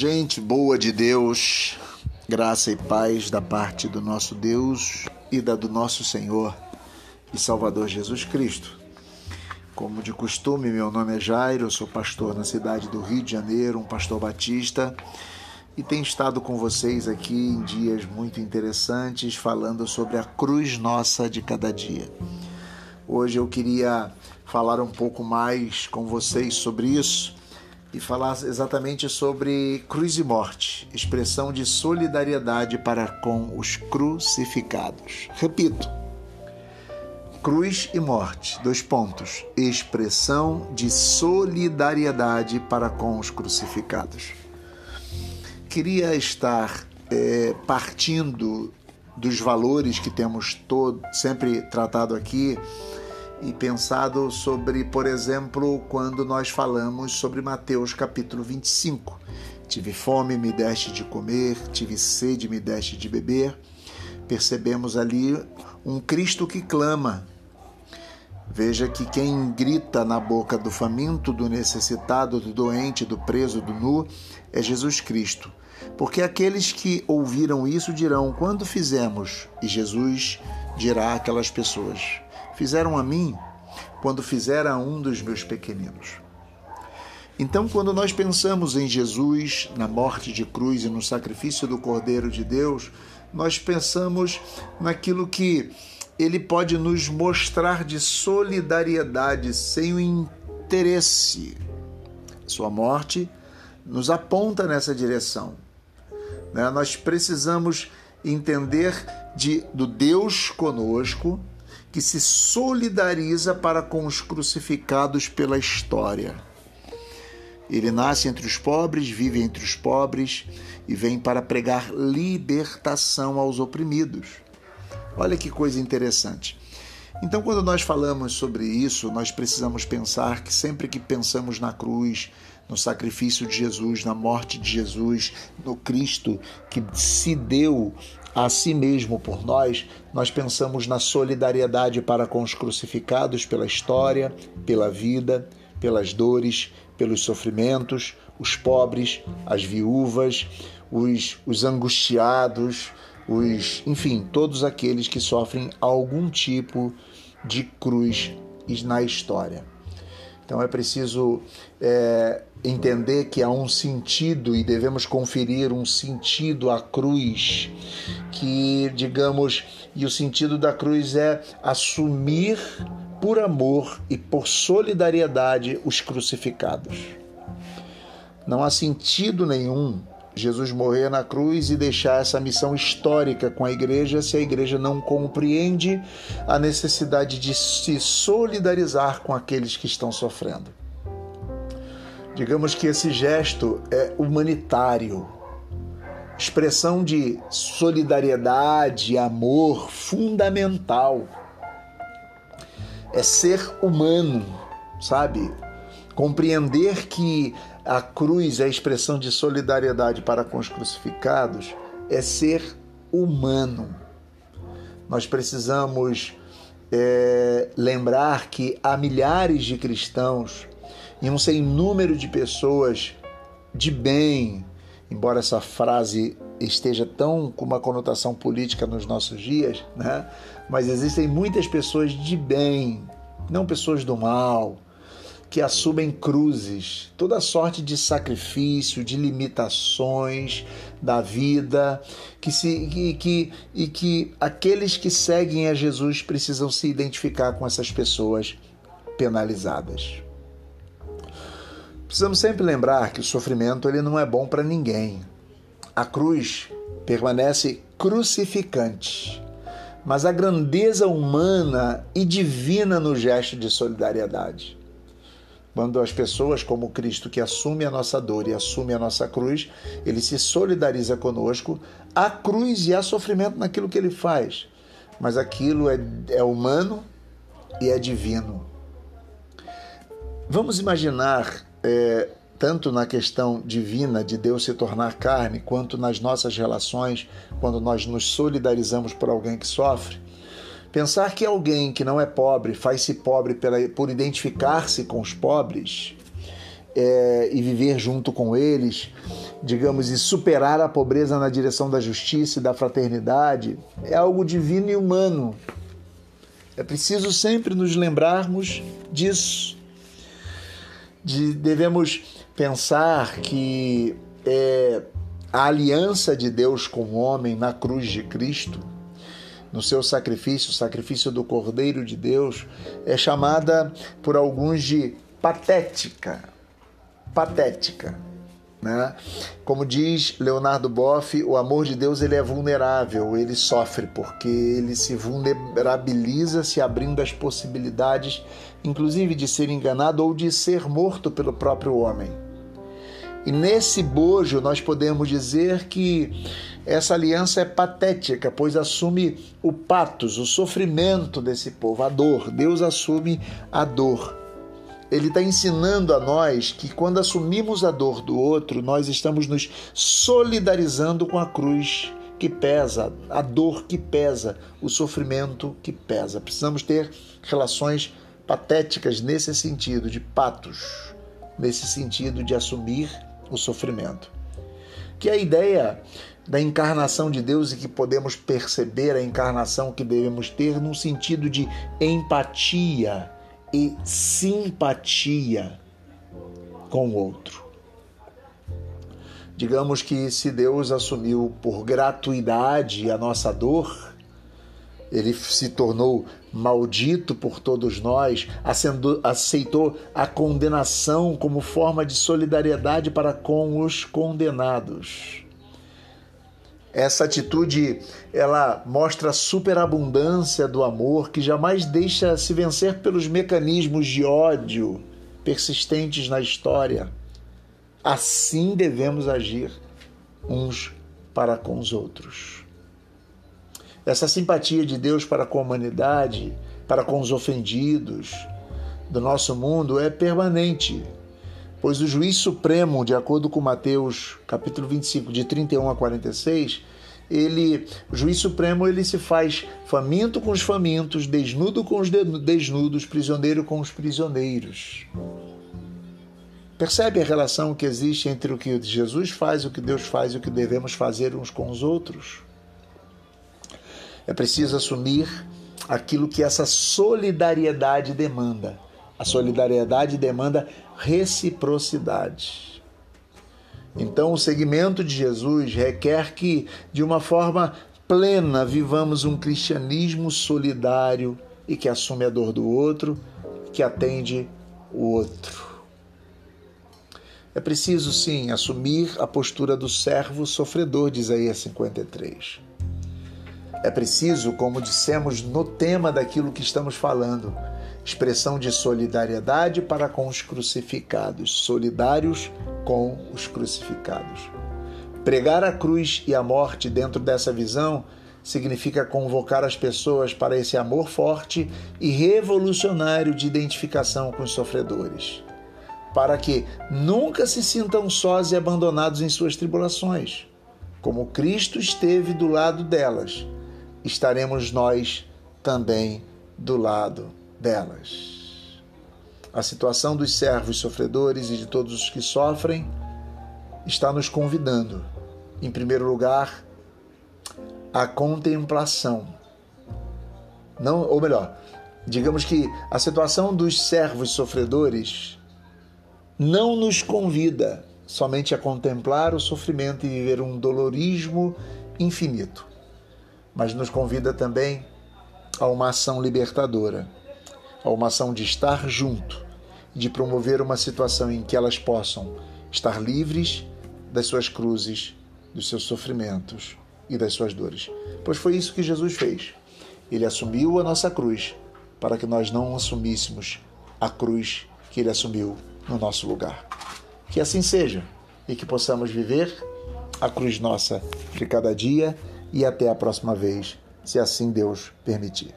Gente boa de Deus, graça e paz da parte do nosso Deus e da do nosso Senhor e Salvador Jesus Cristo. Como de costume, meu nome é Jairo, sou pastor na cidade do Rio de Janeiro, um pastor batista, e tenho estado com vocês aqui em dias muito interessantes falando sobre a cruz nossa de cada dia. Hoje eu queria falar um pouco mais com vocês sobre isso e falar exatamente sobre cruz e morte, expressão de solidariedade para com os crucificados. Repito, cruz e morte, dois pontos, expressão de solidariedade para com os crucificados. Queria estar é, partindo dos valores que temos todo, sempre tratado aqui e pensado sobre, por exemplo, quando nós falamos sobre Mateus capítulo 25. Tive fome, me deste de comer, tive sede, me deste de beber. Percebemos ali um Cristo que clama. Veja que quem grita na boca do faminto, do necessitado, do doente, do preso, do nu, é Jesus Cristo. Porque aqueles que ouviram isso dirão: Quando fizemos? E Jesus dirá àquelas pessoas: fizeram a mim quando fizeram a um dos meus pequeninos. Então, quando nós pensamos em Jesus, na morte de cruz e no sacrifício do Cordeiro de Deus, nós pensamos naquilo que ele pode nos mostrar de solidariedade sem o interesse. Sua morte nos aponta nessa direção. Né? Nós precisamos entender de, do Deus conosco que se solidariza para com os crucificados pela história. Ele nasce entre os pobres, vive entre os pobres e vem para pregar libertação aos oprimidos. Olha que coisa interessante. Então, quando nós falamos sobre isso, nós precisamos pensar que sempre que pensamos na cruz, no sacrifício de Jesus, na morte de Jesus, no Cristo que se deu a si mesmo por nós, nós pensamos na solidariedade para com os crucificados pela história, pela vida, pelas dores, pelos sofrimentos, os pobres, as viúvas, os, os angustiados, os, enfim, todos aqueles que sofrem algum tipo de cruz na história. Então é preciso é, entender que há um sentido e devemos conferir um sentido à cruz, que, digamos, e o sentido da cruz é assumir por amor e por solidariedade os crucificados. Não há sentido nenhum Jesus morrer na cruz e deixar essa missão histórica com a igreja se a igreja não compreende a necessidade de se solidarizar com aqueles que estão sofrendo. Digamos que esse gesto é humanitário, expressão de solidariedade amor fundamental. É ser humano, sabe? Compreender que a cruz, a expressão de solidariedade para com os crucificados, é ser humano. Nós precisamos é, lembrar que há milhares de cristãos e um sem número de pessoas de bem, embora essa frase esteja tão com uma conotação política nos nossos dias, né? mas existem muitas pessoas de bem, não pessoas do mal, que assumem cruzes, toda sorte de sacrifício, de limitações da vida, que se, que, que, e que aqueles que seguem a Jesus precisam se identificar com essas pessoas penalizadas. Precisamos sempre lembrar que o sofrimento ele não é bom para ninguém. A cruz permanece crucificante, mas a grandeza humana e divina no gesto de solidariedade quando as pessoas, como Cristo, que assume a nossa dor e assume a nossa cruz, ele se solidariza conosco. Há cruz e há sofrimento naquilo que ele faz, mas aquilo é, é humano e é divino. Vamos imaginar, é, tanto na questão divina de Deus se tornar carne, quanto nas nossas relações, quando nós nos solidarizamos por alguém que sofre Pensar que alguém que não é pobre faz-se pobre pela, por identificar-se com os pobres é, e viver junto com eles, digamos, e superar a pobreza na direção da justiça e da fraternidade, é algo divino e humano. É preciso sempre nos lembrarmos disso. De, devemos pensar que é, a aliança de Deus com o homem na cruz de Cristo, no seu sacrifício, o sacrifício do Cordeiro de Deus, é chamada por alguns de patética. Patética. Né? Como diz Leonardo Boff, o amor de Deus ele é vulnerável, ele sofre porque ele se vulnerabiliza, se abrindo às possibilidades, inclusive de ser enganado ou de ser morto pelo próprio homem. E nesse bojo nós podemos dizer que essa aliança é patética, pois assume o patos, o sofrimento desse povo, a dor. Deus assume a dor. Ele está ensinando a nós que quando assumimos a dor do outro, nós estamos nos solidarizando com a cruz que pesa, a dor que pesa, o sofrimento que pesa. Precisamos ter relações patéticas nesse sentido, de patos, nesse sentido de assumir o sofrimento. Que a ideia da encarnação de Deus e que podemos perceber a encarnação que devemos ter num sentido de empatia e simpatia com o outro. Digamos que se Deus assumiu por gratuidade a nossa dor, ele se tornou maldito por todos nós, aceitou a condenação como forma de solidariedade para com os condenados. Essa atitude, ela mostra a superabundância do amor que jamais deixa se vencer pelos mecanismos de ódio persistentes na história. Assim devemos agir uns para com os outros. Essa simpatia de Deus para com a humanidade, para com os ofendidos do nosso mundo é permanente, pois o juiz supremo, de acordo com Mateus, capítulo 25, de 31 a 46, ele, o juiz supremo, ele se faz faminto com os famintos, desnudo com os desnudos, prisioneiro com os prisioneiros. Percebe a relação que existe entre o que Jesus faz, o que Deus faz e o que devemos fazer uns com os outros? É preciso assumir aquilo que essa solidariedade demanda. A solidariedade demanda reciprocidade. Então, o segmento de Jesus requer que, de uma forma plena, vivamos um cristianismo solidário e que assume a dor do outro, que atende o outro. É preciso, sim, assumir a postura do servo sofredor de Isaías 53. É preciso, como dissemos no tema daquilo que estamos falando, expressão de solidariedade para com os crucificados, solidários com os crucificados. Pregar a cruz e a morte dentro dessa visão significa convocar as pessoas para esse amor forte e revolucionário de identificação com os sofredores, para que nunca se sintam sós e abandonados em suas tribulações, como Cristo esteve do lado delas estaremos nós também do lado delas. A situação dos servos sofredores e de todos os que sofrem está nos convidando, em primeiro lugar, à contemplação. Não, ou melhor, digamos que a situação dos servos sofredores não nos convida somente a contemplar o sofrimento e viver um dolorismo infinito mas nos convida também a uma ação libertadora, a uma ação de estar junto, de promover uma situação em que elas possam estar livres das suas cruzes, dos seus sofrimentos e das suas dores. Pois foi isso que Jesus fez. Ele assumiu a nossa cruz para que nós não assumíssemos a cruz que ele assumiu no nosso lugar. Que assim seja e que possamos viver a cruz nossa de cada dia e até a próxima vez, se assim Deus permitir.